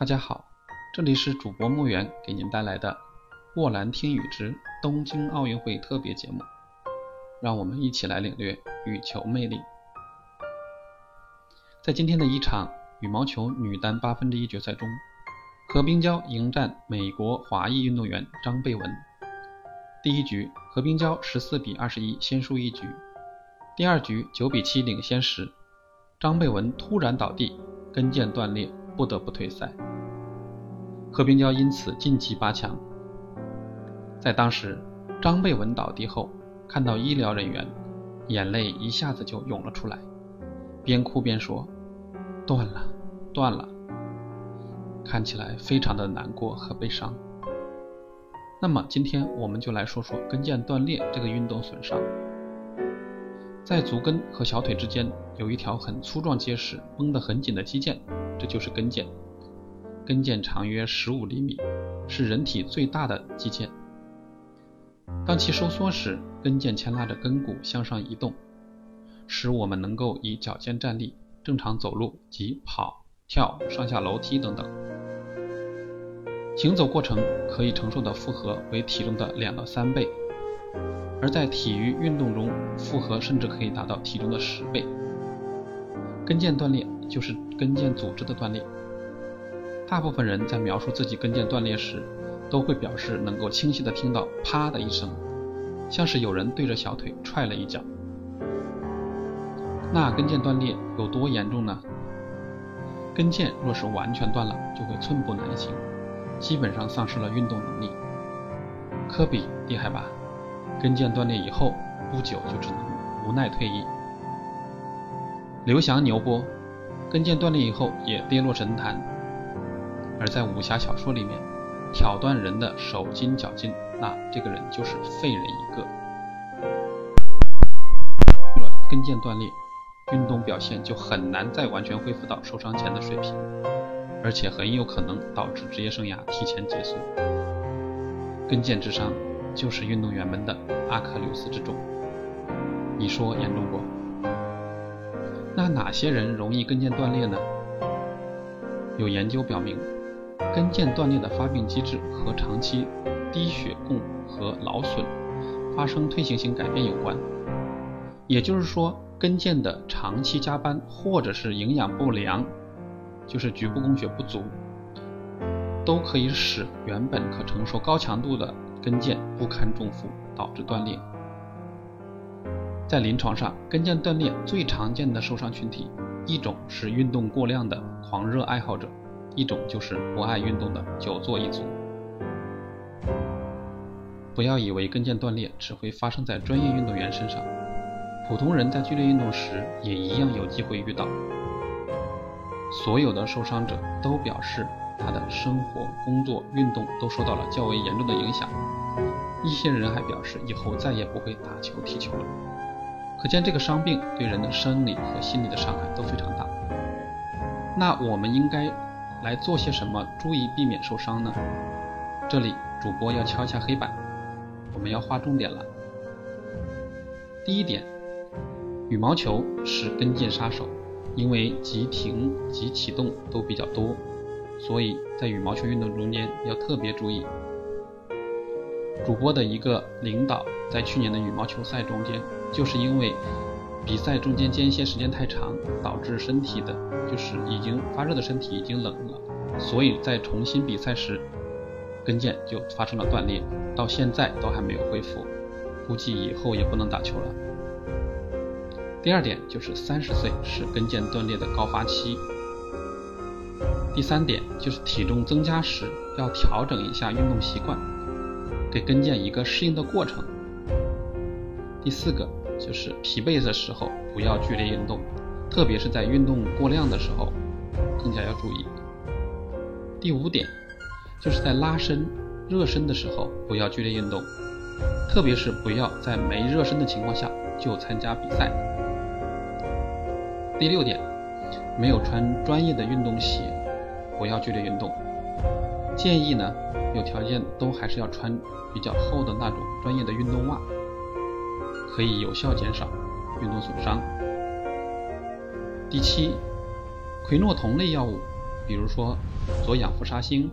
大家好，这里是主播木源给您带来的《沃兰听雨之东京奥运会特别节目》，让我们一起来领略羽球魅力。在今天的一场羽毛球女单八分之一决赛中，何冰娇迎战美国华裔运动员张贝文。第一局，何冰娇十四比二十一先输一局。第二局九比七领先时，张贝文突然倒地，跟腱断裂，不得不退赛。何冰娇因此晋级八强。在当时，张贝文倒地后，看到医疗人员，眼泪一下子就涌了出来，边哭边说：“断了，断了。”看起来非常的难过和悲伤。那么今天我们就来说说跟腱断裂这个运动损伤。在足跟和小腿之间有一条很粗壮、结实、绷得很紧的肌腱，这就是跟腱。跟腱长约十五厘米，是人体最大的肌腱。当其收缩时，跟腱牵拉着跟骨向上移动，使我们能够以脚尖站立、正常走路及跑、跳、上下楼梯等等。行走过程可以承受的负荷为体重的两到三倍，而在体育运动中，负荷甚至可以达到体重的十倍。跟腱断裂就是跟腱组织的断裂。大部分人在描述自己跟腱断裂时，都会表示能够清晰地听到“啪”的一声，像是有人对着小腿踹了一脚。那跟腱断裂有多严重呢？跟腱若是完全断了，就会寸步难行，基本上丧失了运动能力。科比厉害吧？跟腱断裂以后不久就只能无奈退役。刘翔牛波，跟腱断裂以后也跌落神坛。而在武侠小说里面，挑断人的手筋脚筋，那这个人就是废人一个。了跟腱断裂，运动表现就很难再完全恢复到受伤前的水平，而且很有可能导致职业生涯提前结束。跟腱之伤就是运动员们的阿克琉斯之重，你说严重不？那哪些人容易跟腱断裂呢？有研究表明。跟腱断裂的发病机制和长期低血供和劳损、发生退行性改变有关。也就是说，跟腱的长期加班或者是营养不良，就是局部供血不足，都可以使原本可承受高强度的跟腱不堪重负，导致断裂。在临床上，跟腱断裂最常见的受伤群体，一种是运动过量的狂热爱好者。一种就是不爱运动的久坐一族。不要以为跟腱断裂只会发生在专业运动员身上，普通人在剧烈运动时也一样有机会遇到。所有的受伤者都表示，他的生活、工作、运动都受到了较为严重的影响。一些人还表示以后再也不会打球、踢球了。可见这个伤病对人的生理和心理的伤害都非常大。那我们应该。来做些什么，注意避免受伤呢？这里主播要敲一下黑板，我们要划重点了。第一点，羽毛球是跟腱杀手，因为急停、急启动都比较多，所以在羽毛球运动中间要特别注意。主播的一个领导在去年的羽毛球赛中间，就是因为比赛中间间歇时间太长，导致身体的。就是已经发热的身体已经冷了，所以在重新比赛时，跟腱就发生了断裂，到现在都还没有恢复，估计以后也不能打球了。第二点就是三十岁是跟腱断裂的高发期。第三点就是体重增加时要调整一下运动习惯，给跟腱一个适应的过程。第四个就是疲惫的时候不要剧烈运动。特别是在运动过量的时候，更加要注意。第五点，就是在拉伸、热身的时候不要剧烈运动，特别是不要在没热身的情况下就参加比赛。第六点，没有穿专业的运动鞋，不要剧烈运动。建议呢，有条件都还是要穿比较厚的那种专业的运动袜，可以有效减少运动损伤。第七，喹诺酮类药物比如说左氧氟沙星、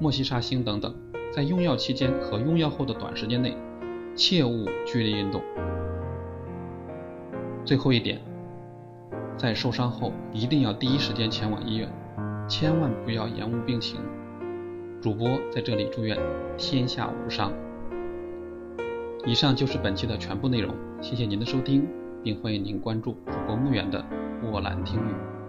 莫西沙星等等，在用药期间和用药后的短时间内，切勿剧烈运动。最后一点，在受伤后一定要第一时间前往医院，千万不要延误病情。主播在这里祝愿天下无伤。以上就是本期的全部内容，谢谢您的收听，并欢迎您关注主播木远的卧兰听雨。